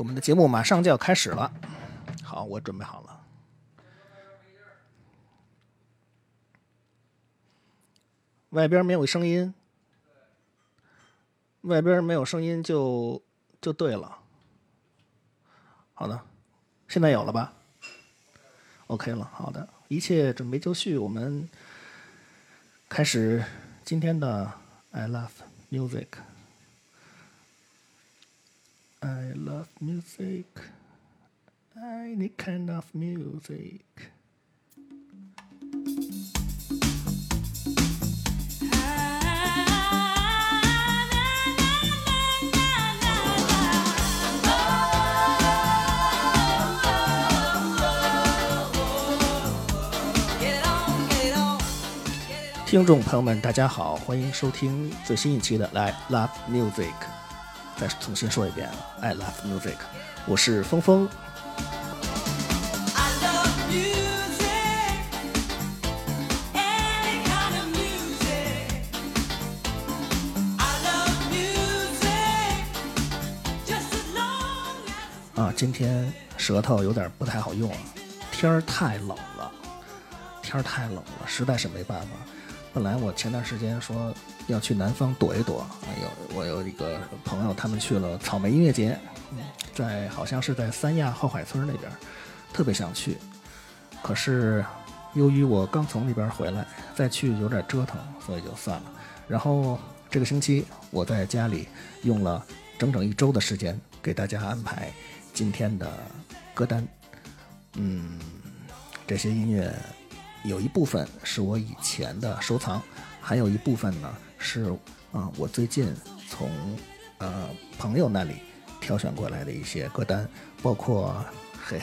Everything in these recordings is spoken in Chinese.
我们的节目马上就要开始了。好，我准备好了。外边没有声音，外边没有声音就就对了。好的，现在有了吧？OK 了，好的，一切准备就绪，我们开始今天的 I Love Music。I love music, any kind of music. 听众朋友们，大家好，欢迎收听最新一期的《来 Love Music》。再重新说一遍，I love music，我是峰峰。啊，今天舌头有点不太好用啊，天儿太冷了，天儿太冷了，实在是没办法。本来我前段时间说要去南方躲一躲，有我有一个朋友，他们去了草莓音乐节，在好像是在三亚后海村那边，特别想去，可是由于我刚从那边回来，再去有点折腾，所以就算了。然后这个星期我在家里用了整整一周的时间给大家安排今天的歌单，嗯，这些音乐。有一部分是我以前的收藏，还有一部分呢是啊我最近从呃朋友那里挑选过来的一些歌单，包括嘿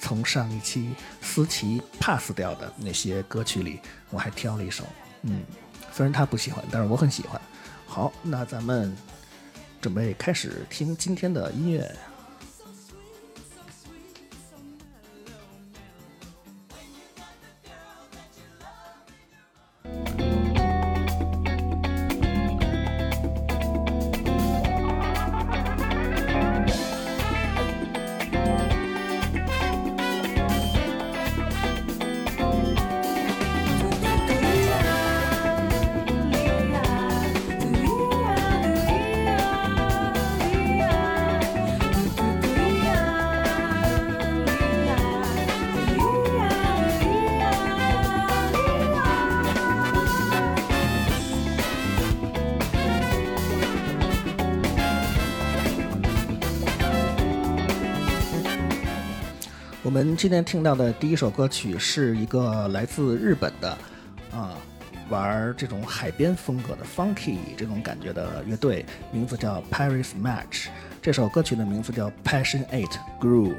从上一期思琪 pass 掉的那些歌曲里，我还挑了一首，嗯，虽然他不喜欢，但是我很喜欢。好，那咱们准备开始听今天的音乐。我们今天听到的第一首歌曲是一个来自日本的，啊，玩这种海边风格的 funky 这种感觉的乐队，名字叫 Paris Match。这首歌曲的名字叫 Passionate Groove。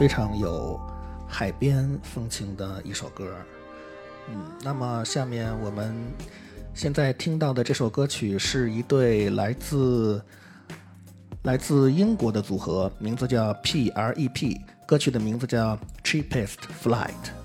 非常有海边风情的一首歌。嗯，那么下面我们现在听到的这首歌曲是一对来自来自英国的组合，名字叫 P.R.E.P，歌曲的名字叫 Cheapest Flight。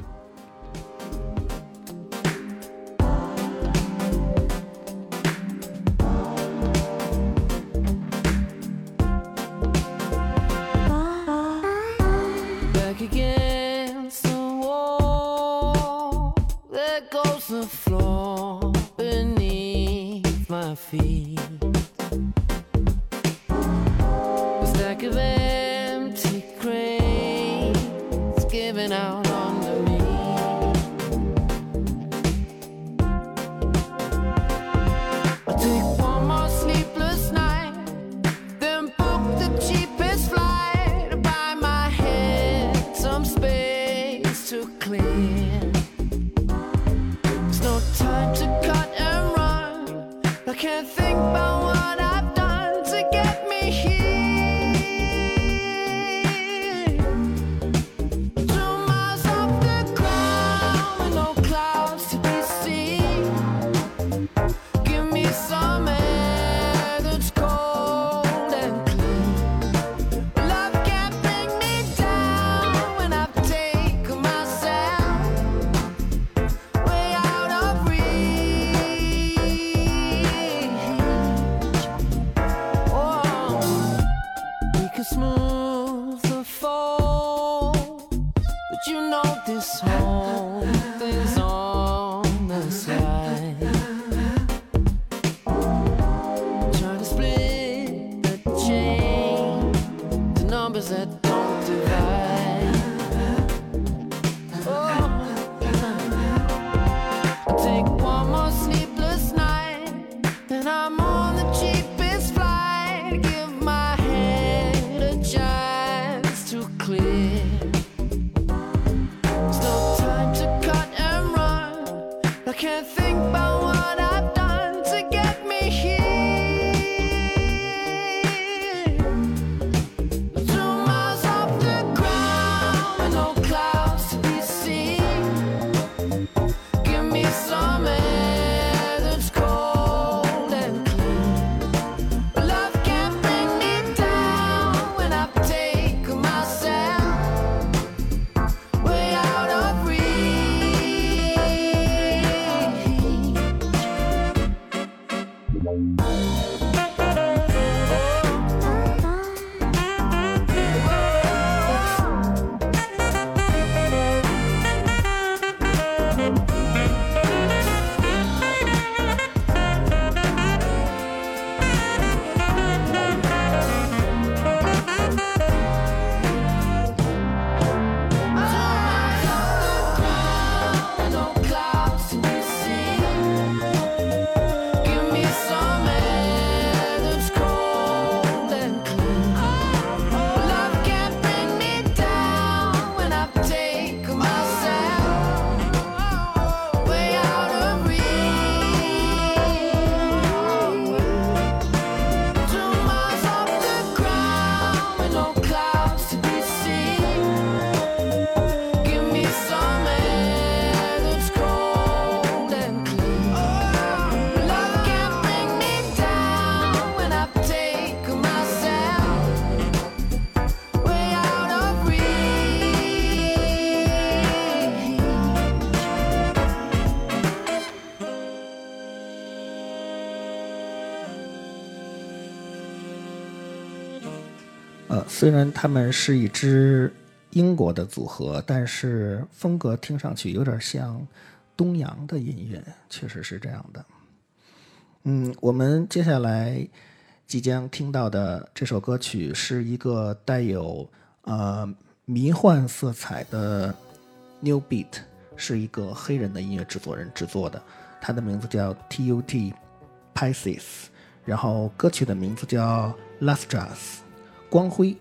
虽然他们是一支英国的组合，但是风格听上去有点像东洋的音乐，确实是这样的。嗯，我们接下来即将听到的这首歌曲是一个带有呃迷幻色彩的 New Beat，是一个黑人的音乐制作人制作的，他的名字叫 T.U.T. Pisces，然后歌曲的名字叫 Lustrous，光辉。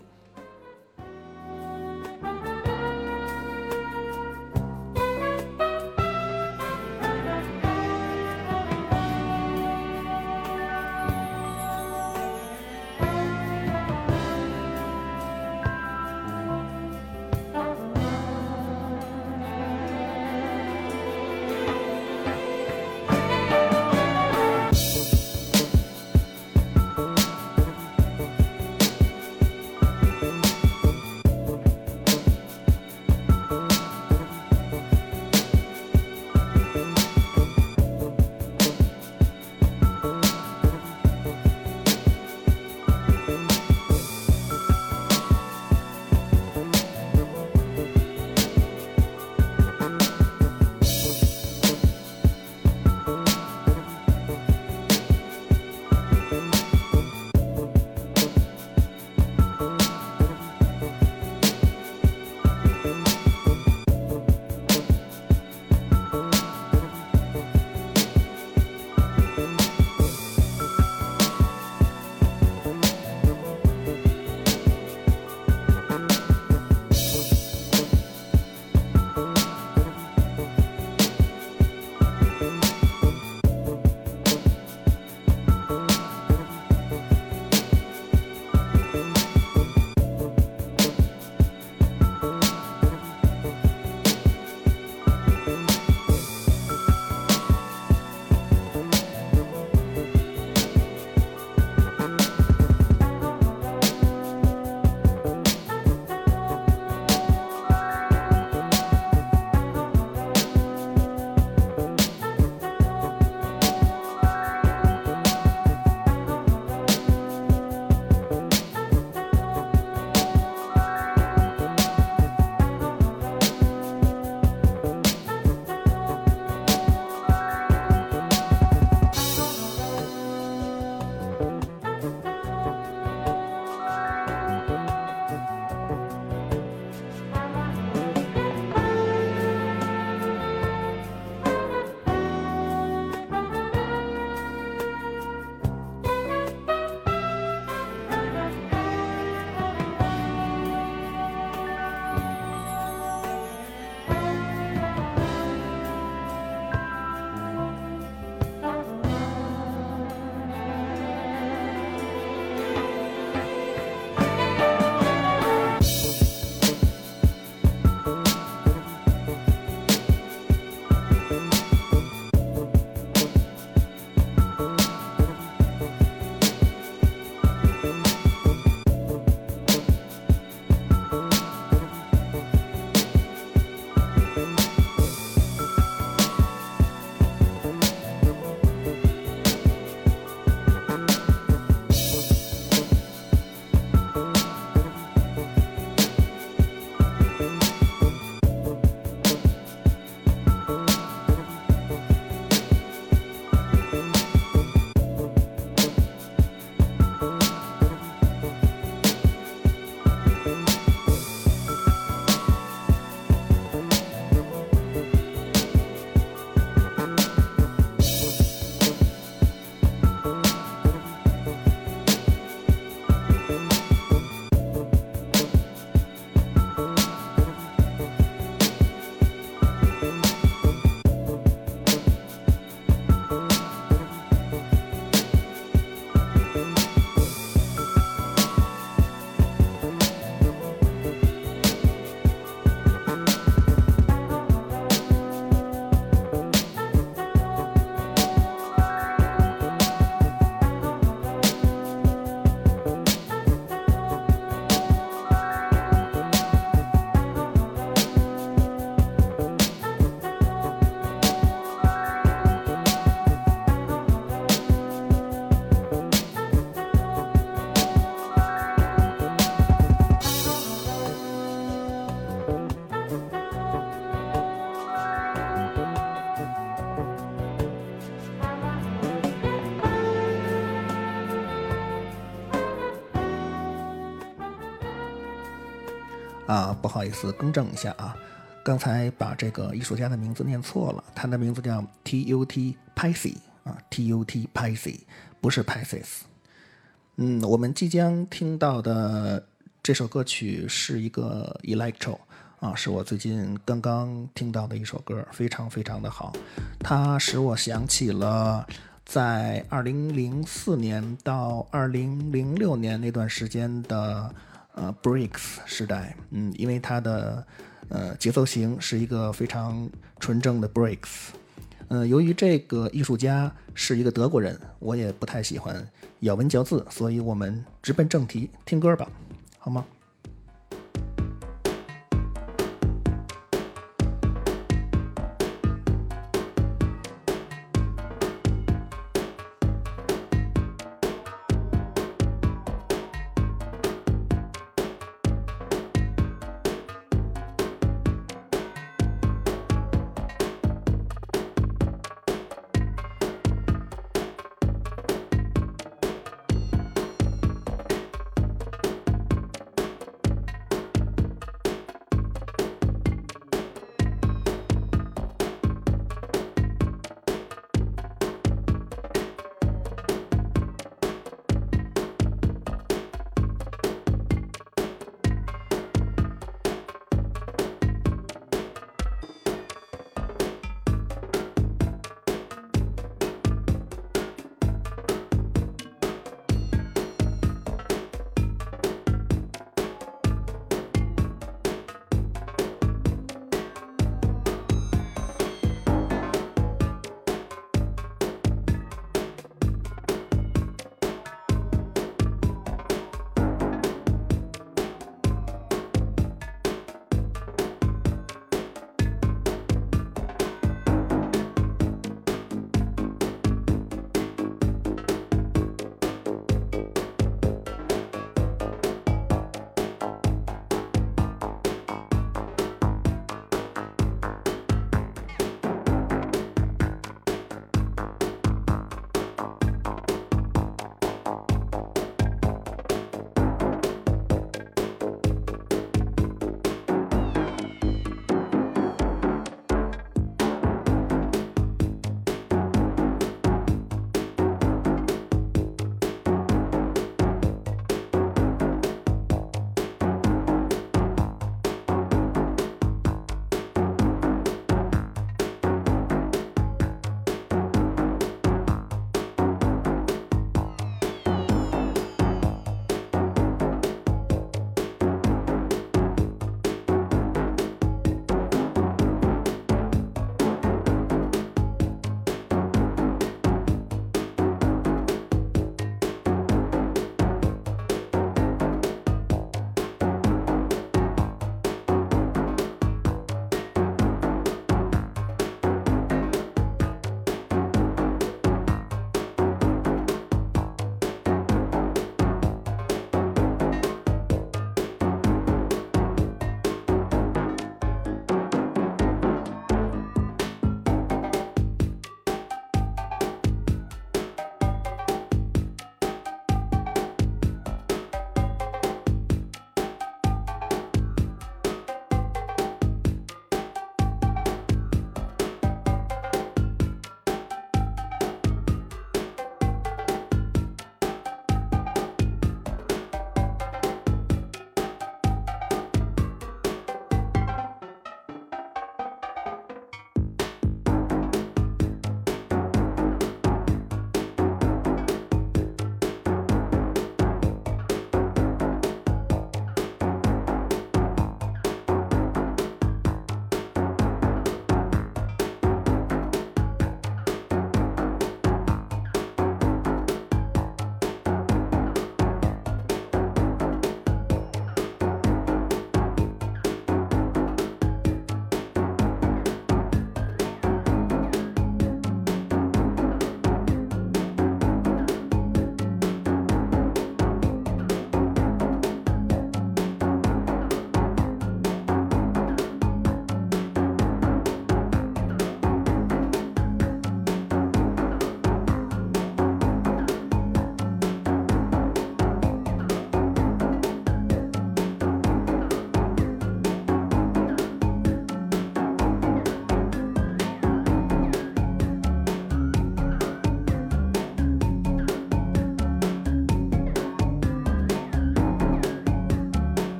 不好意思，更正一下啊，刚才把这个艺术家的名字念错了，他的名字叫 T.U.T. Pisces 啊，T.U.T. Pisces 不是 Pisces。嗯，我们即将听到的这首歌曲是一个 Electro 啊，是我最近刚刚听到的一首歌，非常非常的好，它使我想起了。在二零零四年到二零零六年那段时间的呃 breaks 时代，嗯，因为它的呃节奏型是一个非常纯正的 breaks，呃，由于这个艺术家是一个德国人，我也不太喜欢咬文嚼字，所以我们直奔正题，听歌吧，好吗？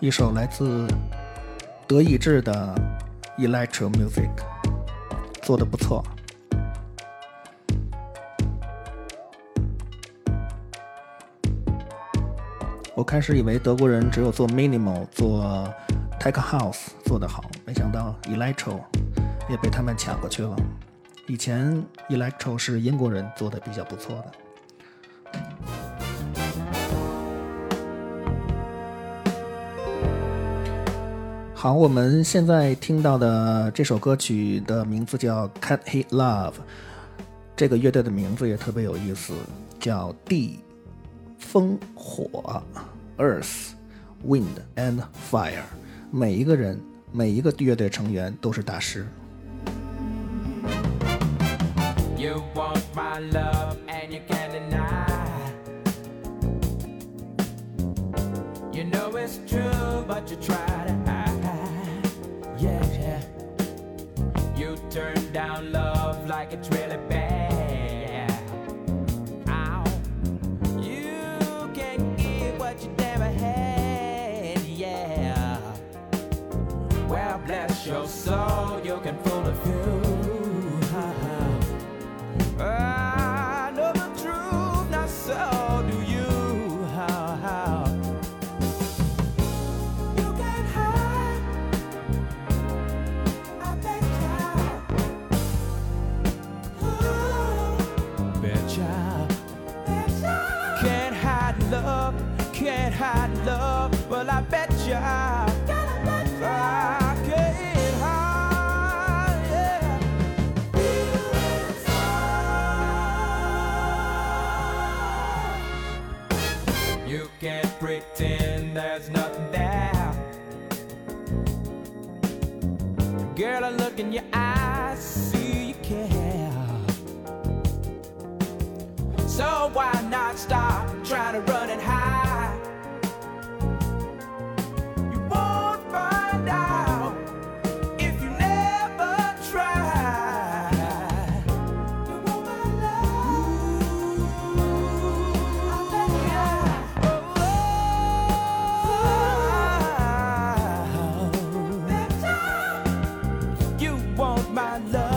一首来自德意志的 Electro Music，做的不错。我开始以为德国人只有做 Minimal、做 Tech House 做得好，没想到 Electro 也被他们抢过去了。以前 Electro 是英国人做的比较不错的。好，我们现在听到的这首歌曲的名字叫《Can't Hit Love》，这个乐队的名字也特别有意思，叫地、风、火 （Earth, Wind and Fire）。每一个人，每一个乐队成员都是大师。You want my love and you can't deny. You know it's true, but you try. Down love like it's really bad. Ow. You can get what you never had, yeah. Well, bless your soul, Girl, I look in your eyes, see you care. So why not stop trying to run and hide?《I love.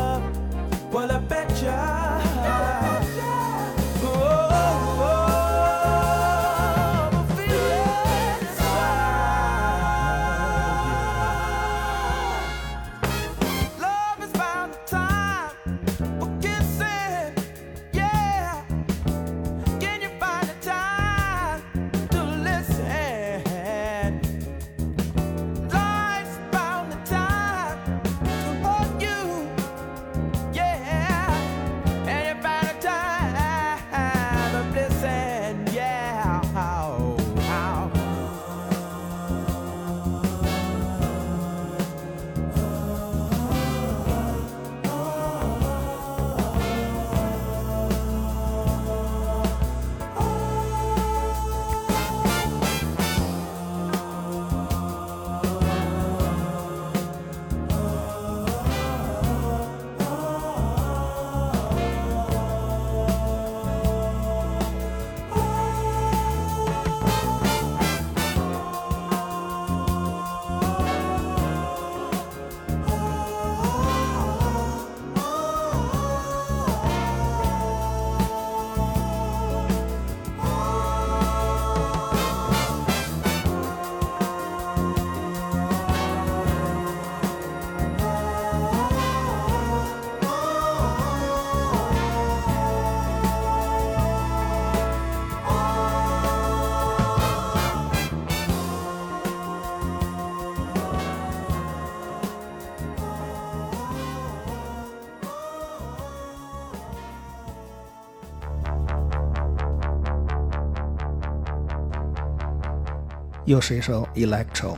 又是一首 Electro》，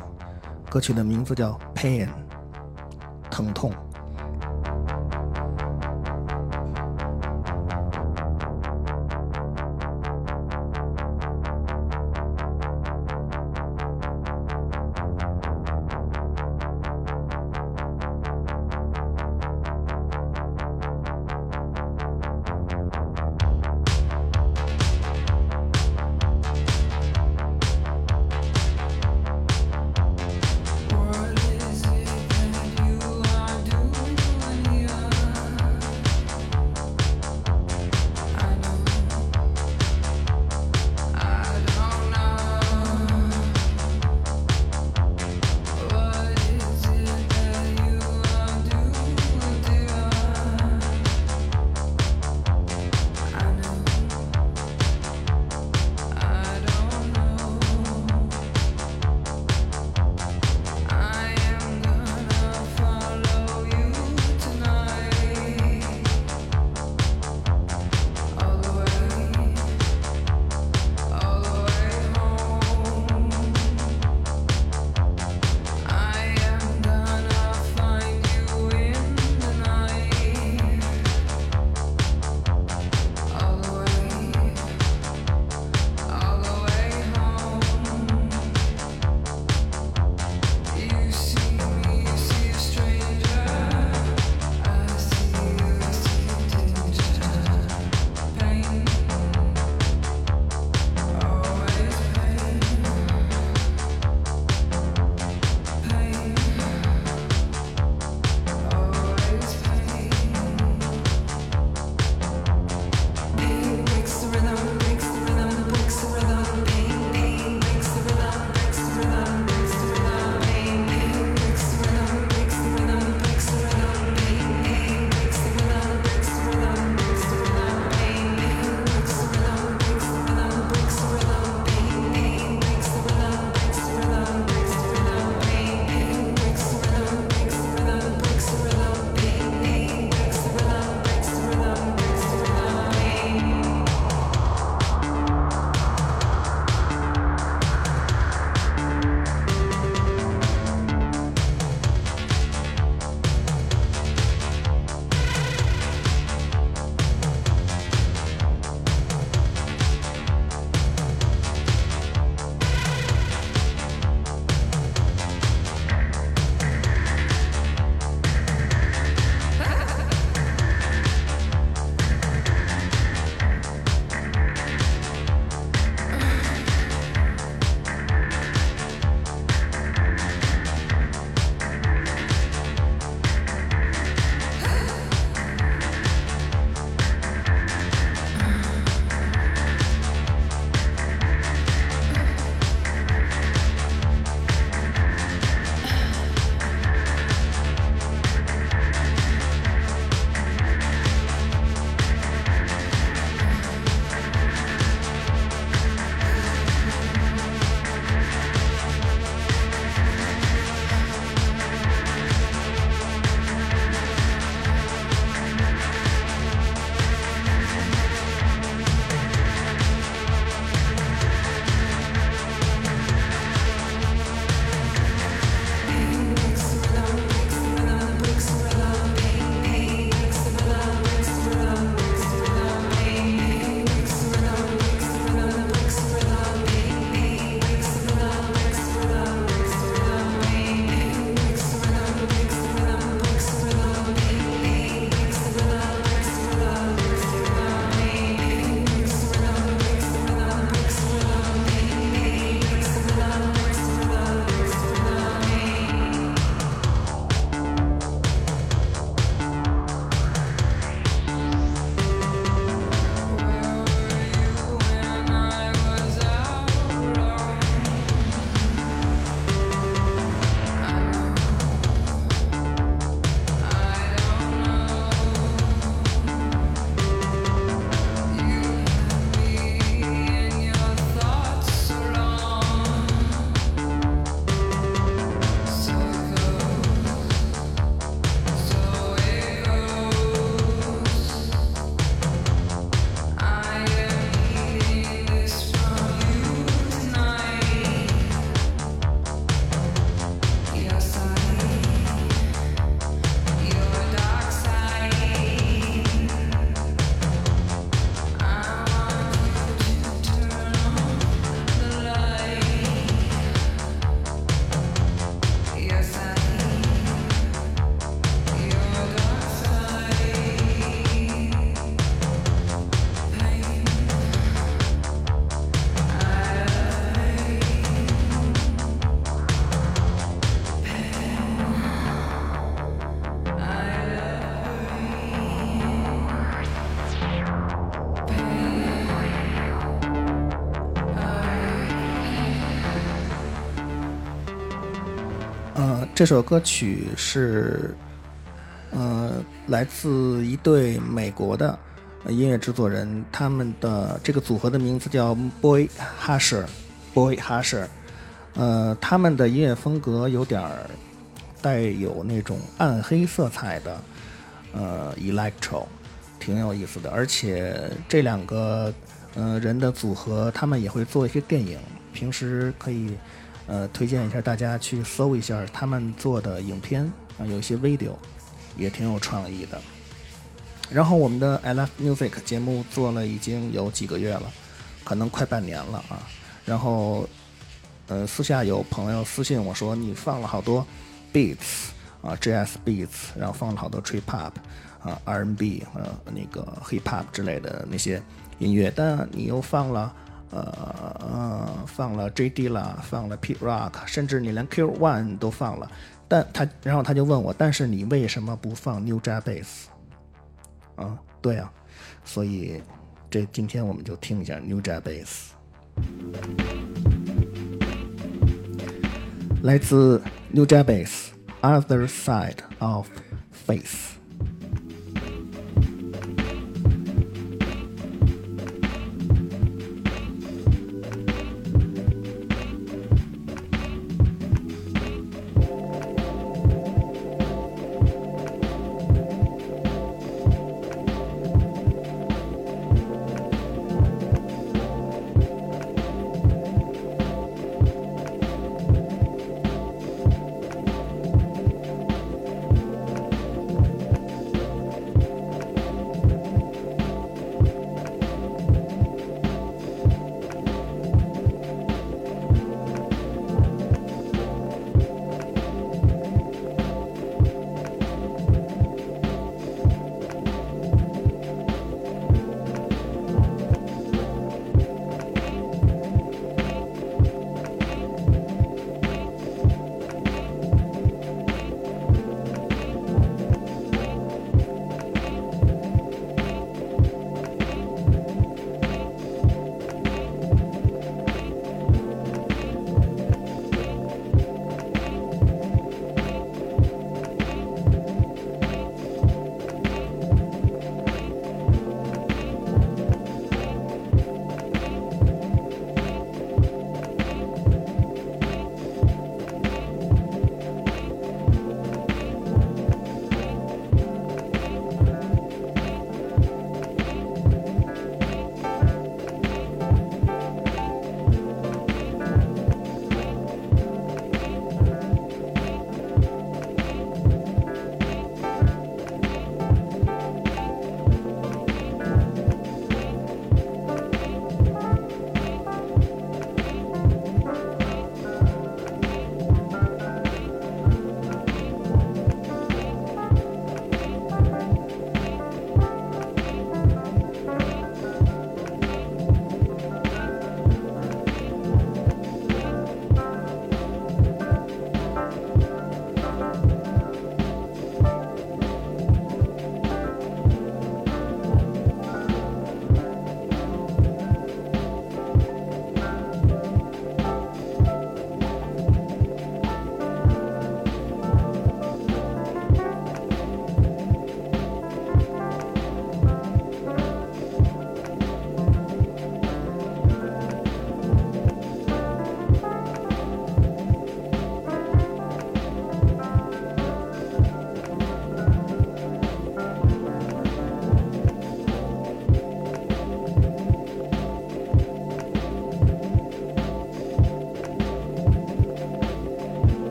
歌曲的名字叫《Pain》，疼痛。这首歌曲是，呃，来自一对美国的音乐制作人，他们的这个组合的名字叫 Boy Husher，Boy Husher，呃，他们的音乐风格有点儿带有那种暗黑色彩的，呃，electro，挺有意思的。而且这两个呃人的组合，他们也会做一些电影，平时可以。呃，推荐一下大家去搜一下他们做的影片啊，有一些 video 也挺有创意的。然后我们的 I Love Music 节目做了已经有几个月了，可能快半年了啊。然后呃，私下有朋友私信我说你放了好多 beats 啊，jazz beats，然后放了好多 trip hop 啊，R&B 呃那个 hip hop 之类的那些音乐，但你又放了。呃，放了 J.D. 啦，放了 P. Rock，甚至你连 Q One 都放了，但他然后他就问我，但是你为什么不放 New J Bass？啊，对啊，所以这今天我们就听一下 New J Bass，来自 New J Bass Other Side of Face。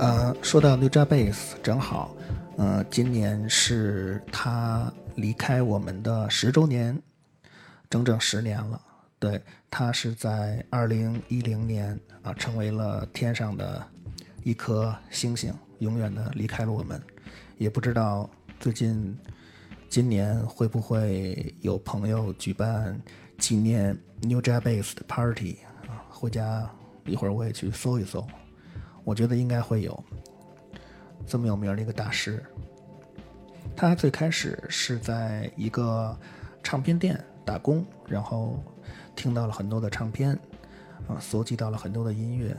呃说到 New Jack Bass，正好，呃，今年是他离开我们的十周年，整整十年了。对他是在二零一零年啊，成为了天上的一颗星星，永远的离开了我们。也不知道最近今年会不会有朋友举办纪念 New Jack Bass 的 party 啊？回家一会儿我也去搜一搜，我觉得应该会有。这么有名的一个大师，他最开始是在一个唱片店打工，然后听到了很多的唱片，啊，搜集到了很多的音乐，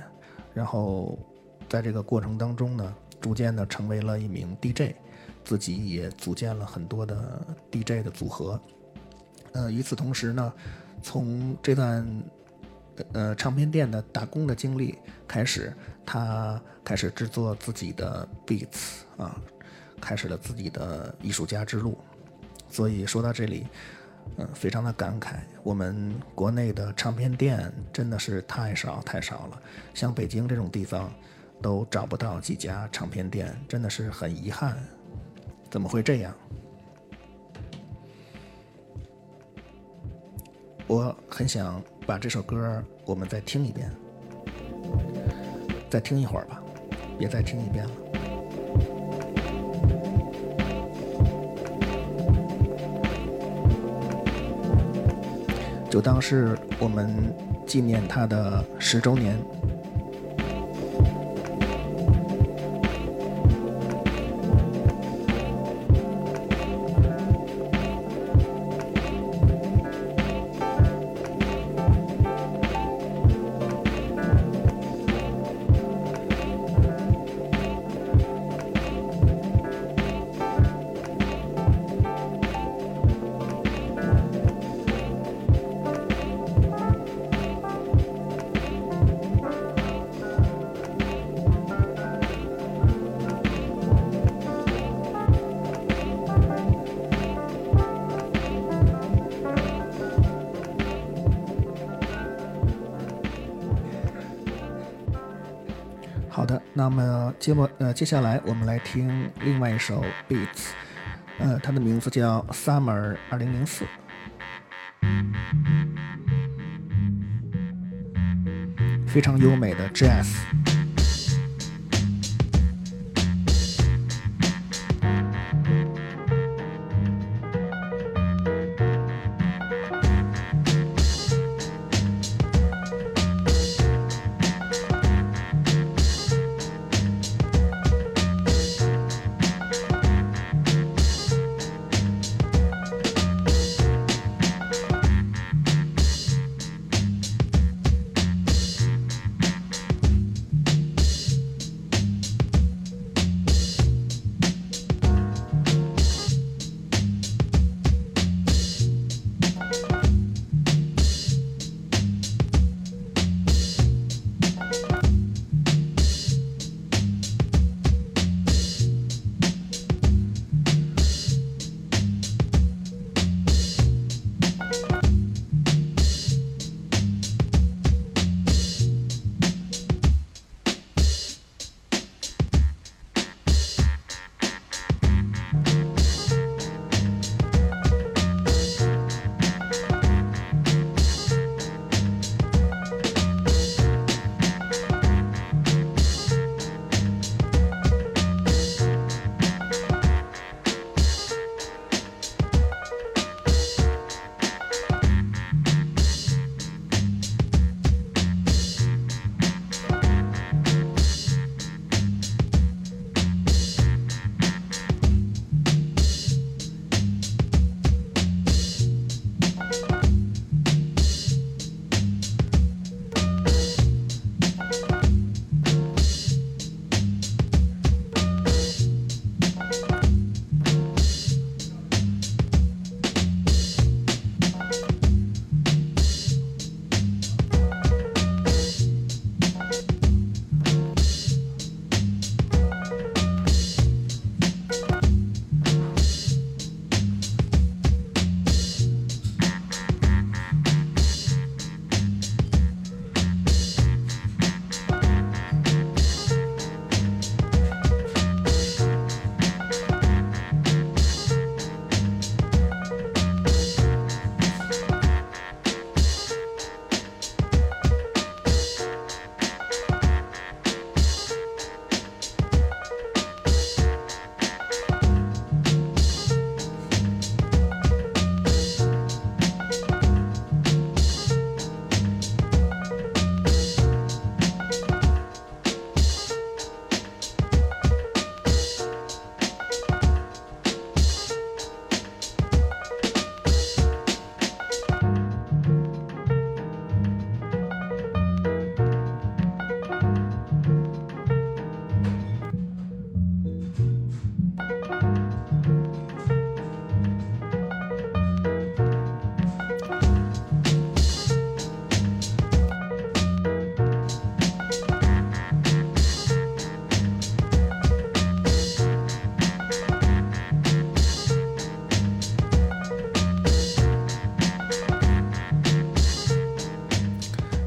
然后在这个过程当中呢，逐渐的成为了一名 DJ，自己也组建了很多的 DJ 的组合。呃，与此同时呢，从这段呃唱片店的打工的经历开始，他开始制作自己的 beats 啊，开始了自己的艺术家之路。所以说到这里，嗯，非常的感慨，我们国内的唱片店真的是太少太少了，像北京这种地方都找不到几家唱片店，真的是很遗憾。怎么会这样？我很想把这首歌我们再听一遍，再听一会儿吧，别再听一遍了。就当是我们纪念他的十周年。好的，那么接末呃，接下来我们来听另外一首 Beats，呃，它的名字叫 Summer 二零零四，非常优美的 Jazz。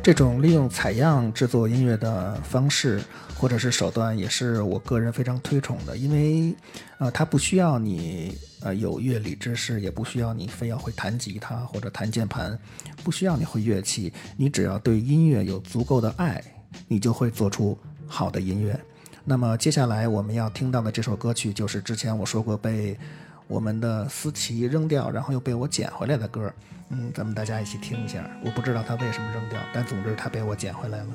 这种利用采样制作音乐的方式或者是手段，也是我个人非常推崇的，因为，呃，它不需要你呃有乐理知识，也不需要你非要会弹吉他或者弹键盘，不需要你会乐器，你只要对音乐有足够的爱，你就会做出好的音乐。那么接下来我们要听到的这首歌曲，就是之前我说过被我们的思琪扔掉，然后又被我捡回来的歌。嗯，咱们大家一起听一下。我不知道他为什么扔掉，但总之他被我捡回来了。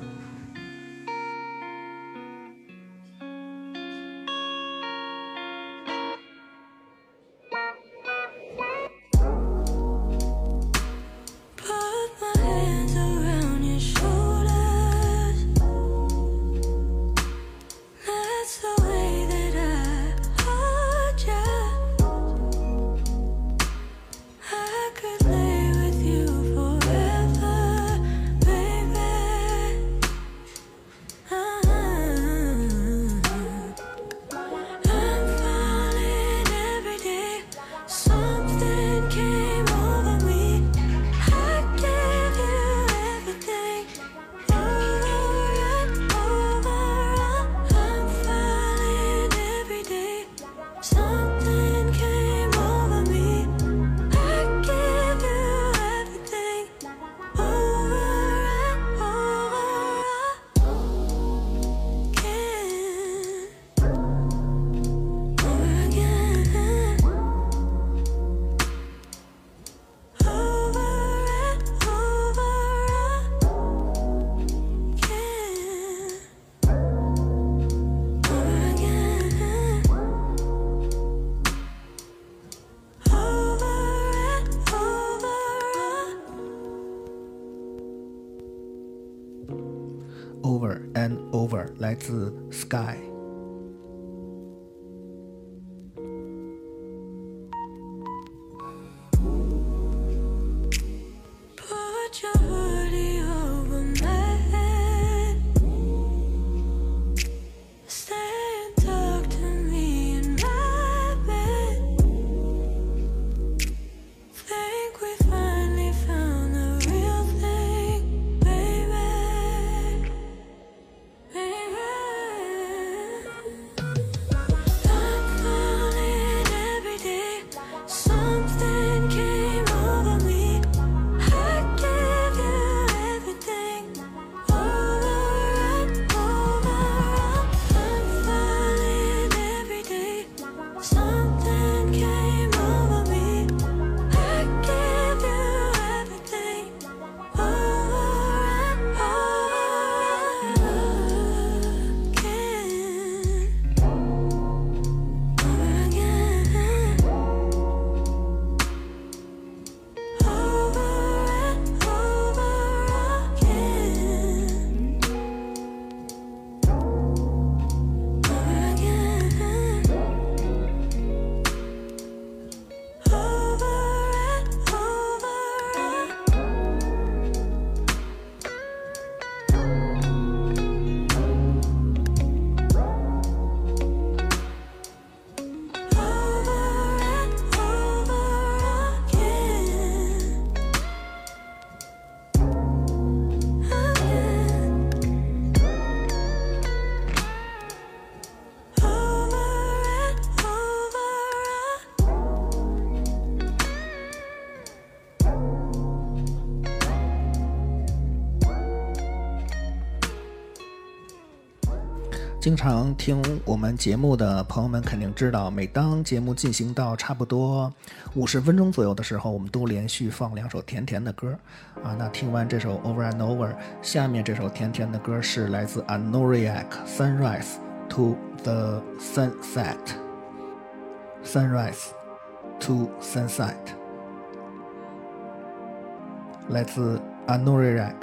子经常听我们节目的朋友们肯定知道，每当节目进行到差不多五十分钟左右的时候，我们都连续放两首甜甜的歌啊。那听完这首 Over and Over，下面这首甜甜的歌是来自 Anoriak Sunrise to the Sunset，Sunrise to Sunset，来自 Anoriac。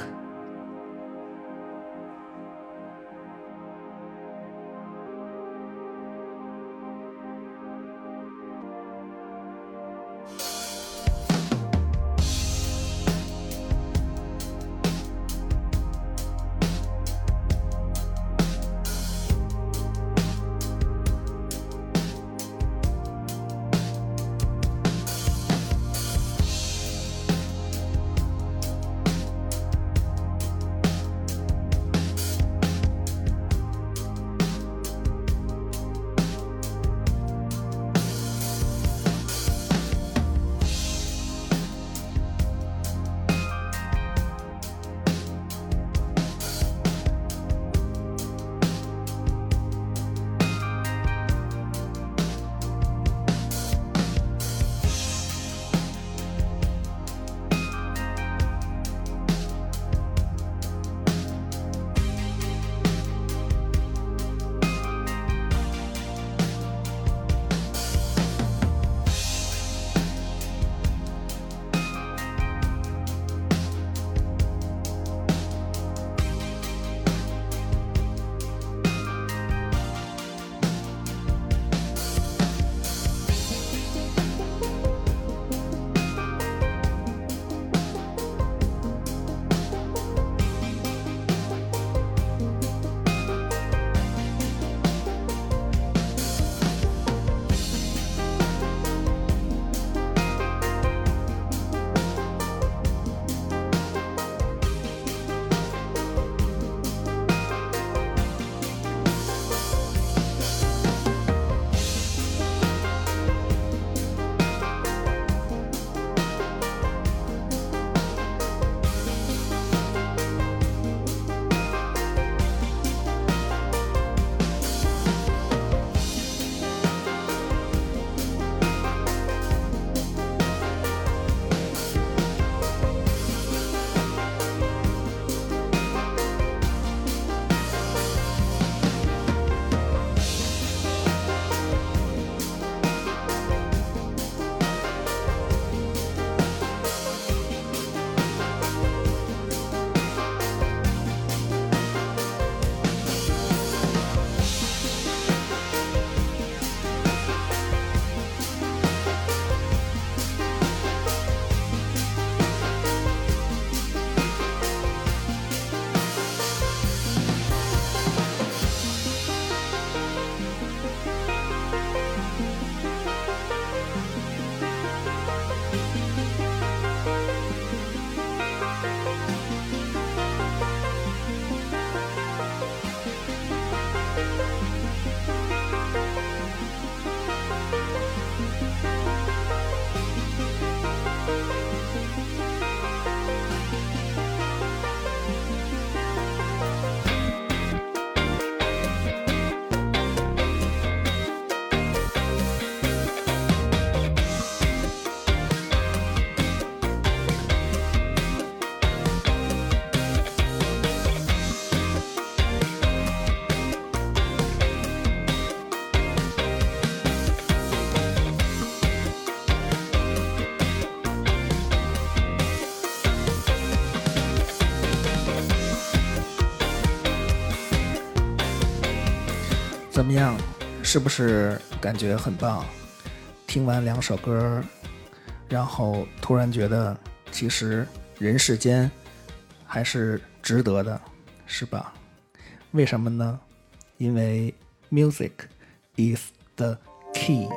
样？是不是感觉很棒？听完两首歌，然后突然觉得，其实人世间还是值得的，是吧？为什么呢？因为 music is the key。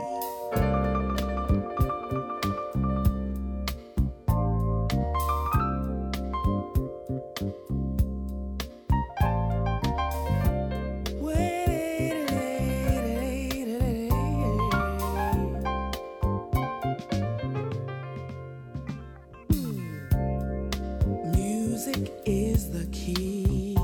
music is the key.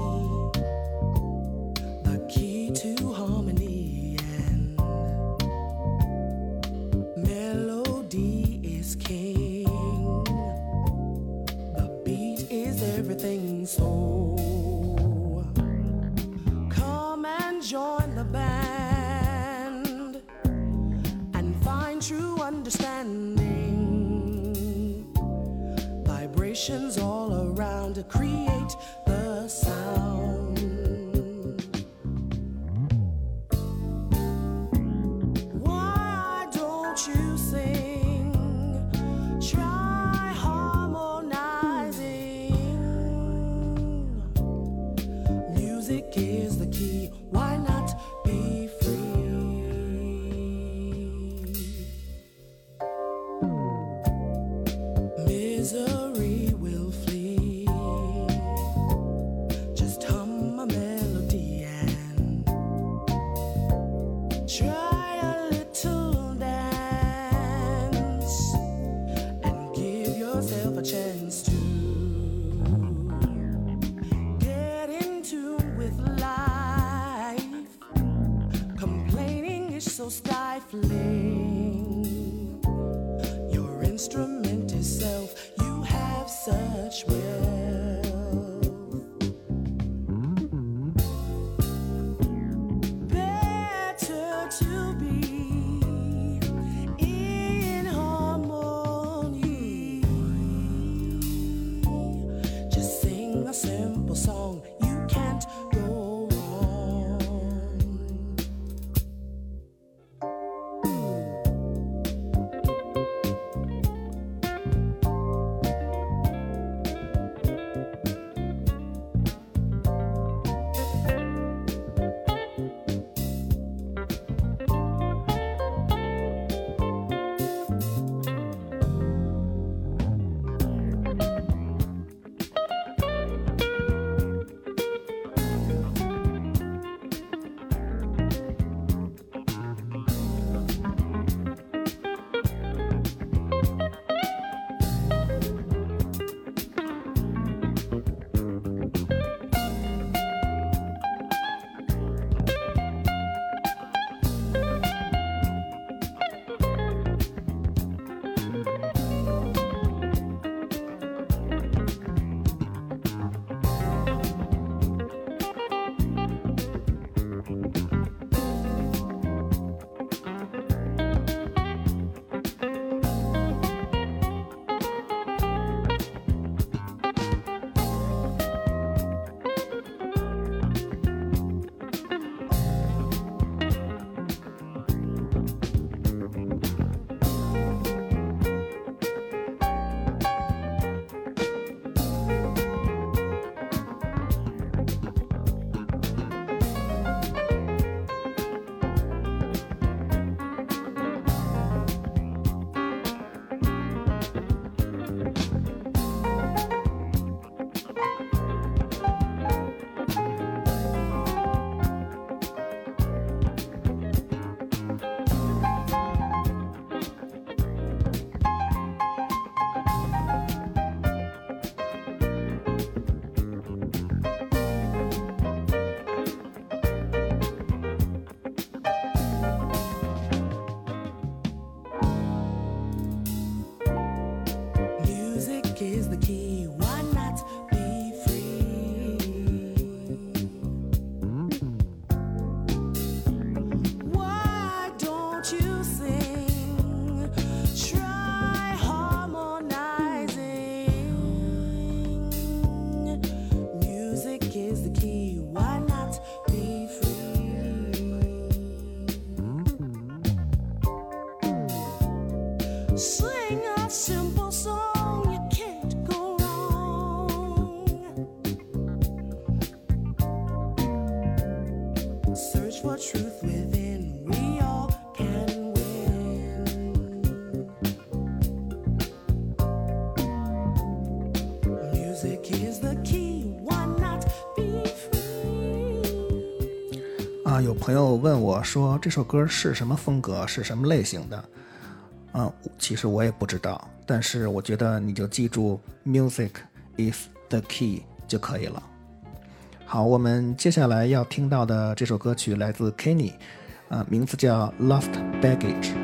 朋友问我说这首歌是什么风格，是什么类型的？嗯，其实我也不知道，但是我觉得你就记住 “music is the key” 就可以了。好，我们接下来要听到的这首歌曲来自 Kenny，啊、名字叫《Lost Baggage》。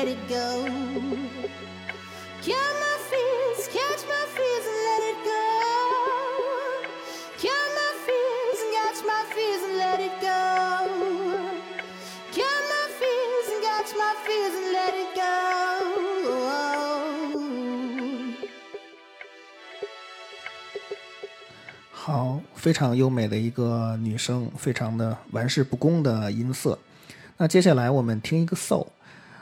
Let it go. 好，非常优美的一个女声，非常的玩世不恭的音色。那接下来我们听一个 soul，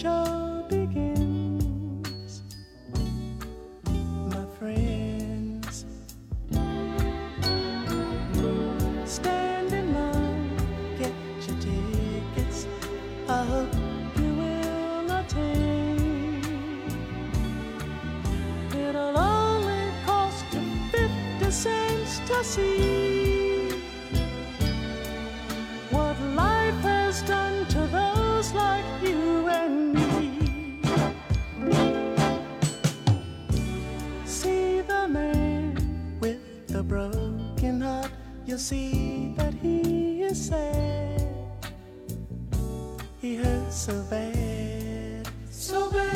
show begins. My friends, stand in line, get your tickets. I hope you will attain. It'll only cost you 50 cents to see you'll see that he is sad. He hurts so bad, so bad.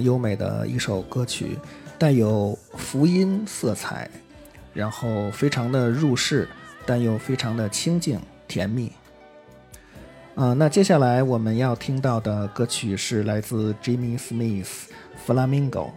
优美的一首歌曲带有福音色彩然后非常的入世但又非常的清静甜蜜。啊那接下来我们要听到的歌曲是来自 jimmy smithflamingo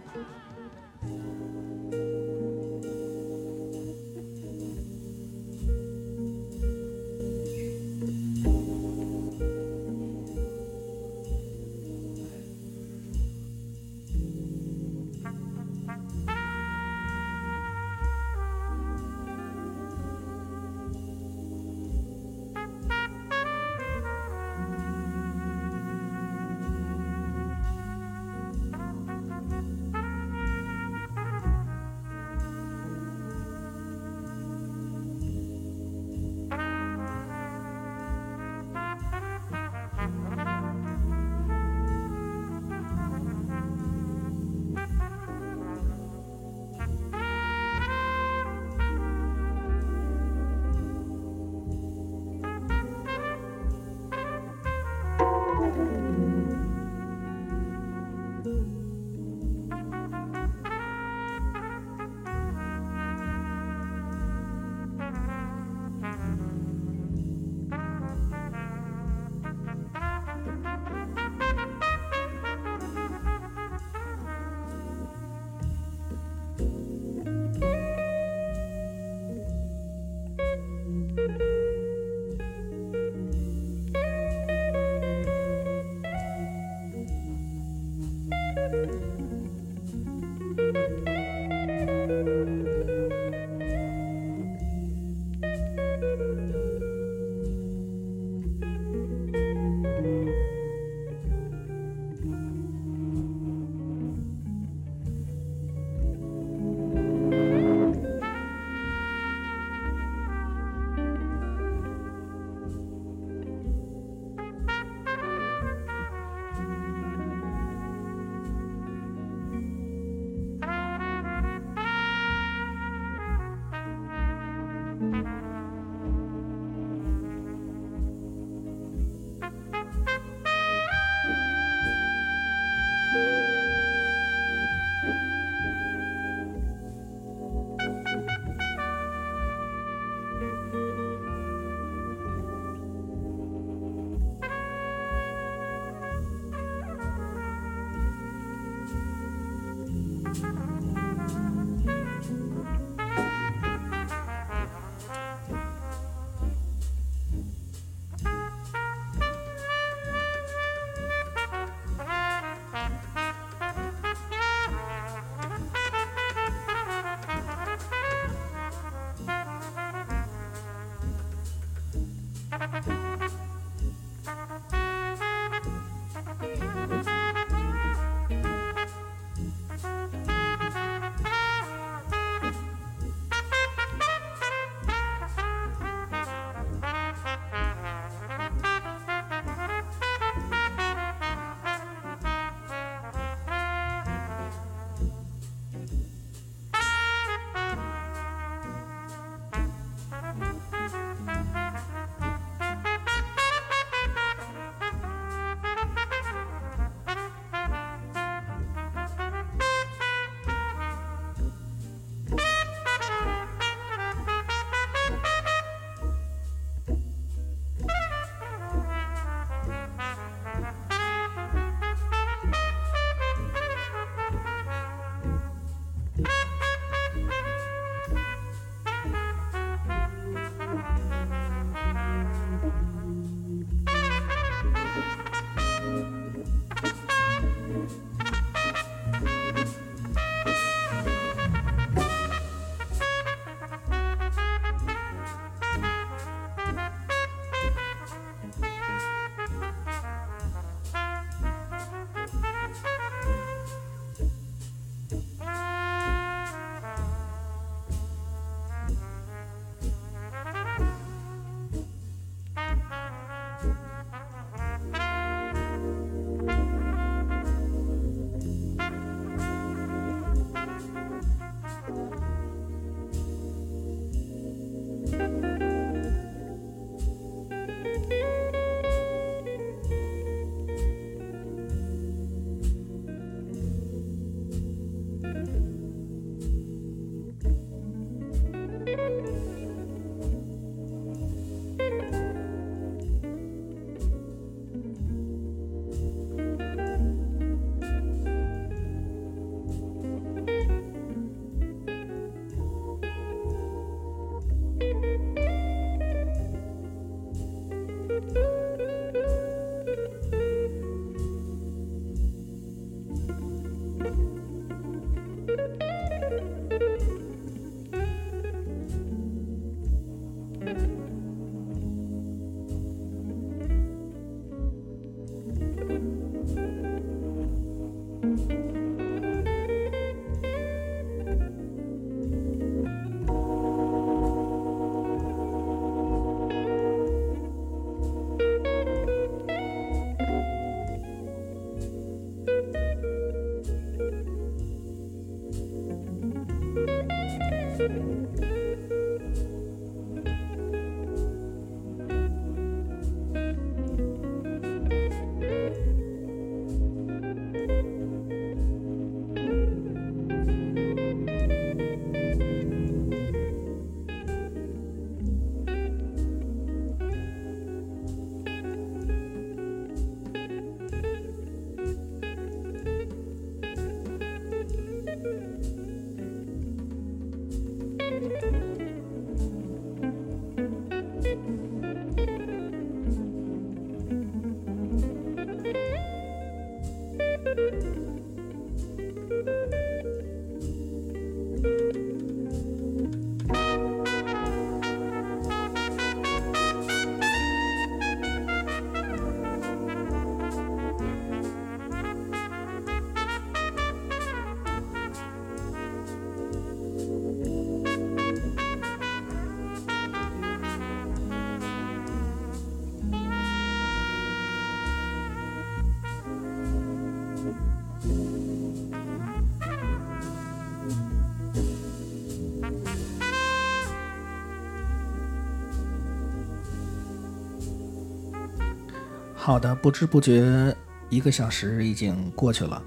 好的，不知不觉一个小时已经过去了。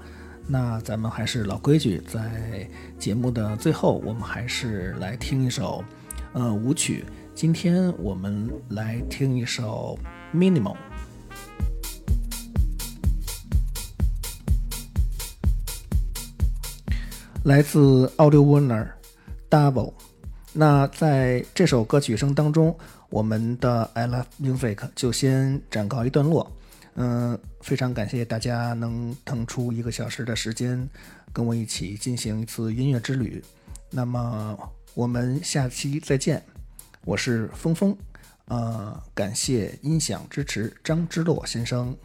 那咱们还是老规矩，在节目的最后，我们还是来听一首呃舞曲。今天我们来听一首《Minimal》。来自 Audio Warner Double。那在这首歌曲声当中，我们的 I Love Music 就先暂告一段落。嗯，非常感谢大家能腾出一个小时的时间，跟我一起进行一次音乐之旅。那么我们下期再见，我是峰峰。呃，感谢音响支持张之洛先生。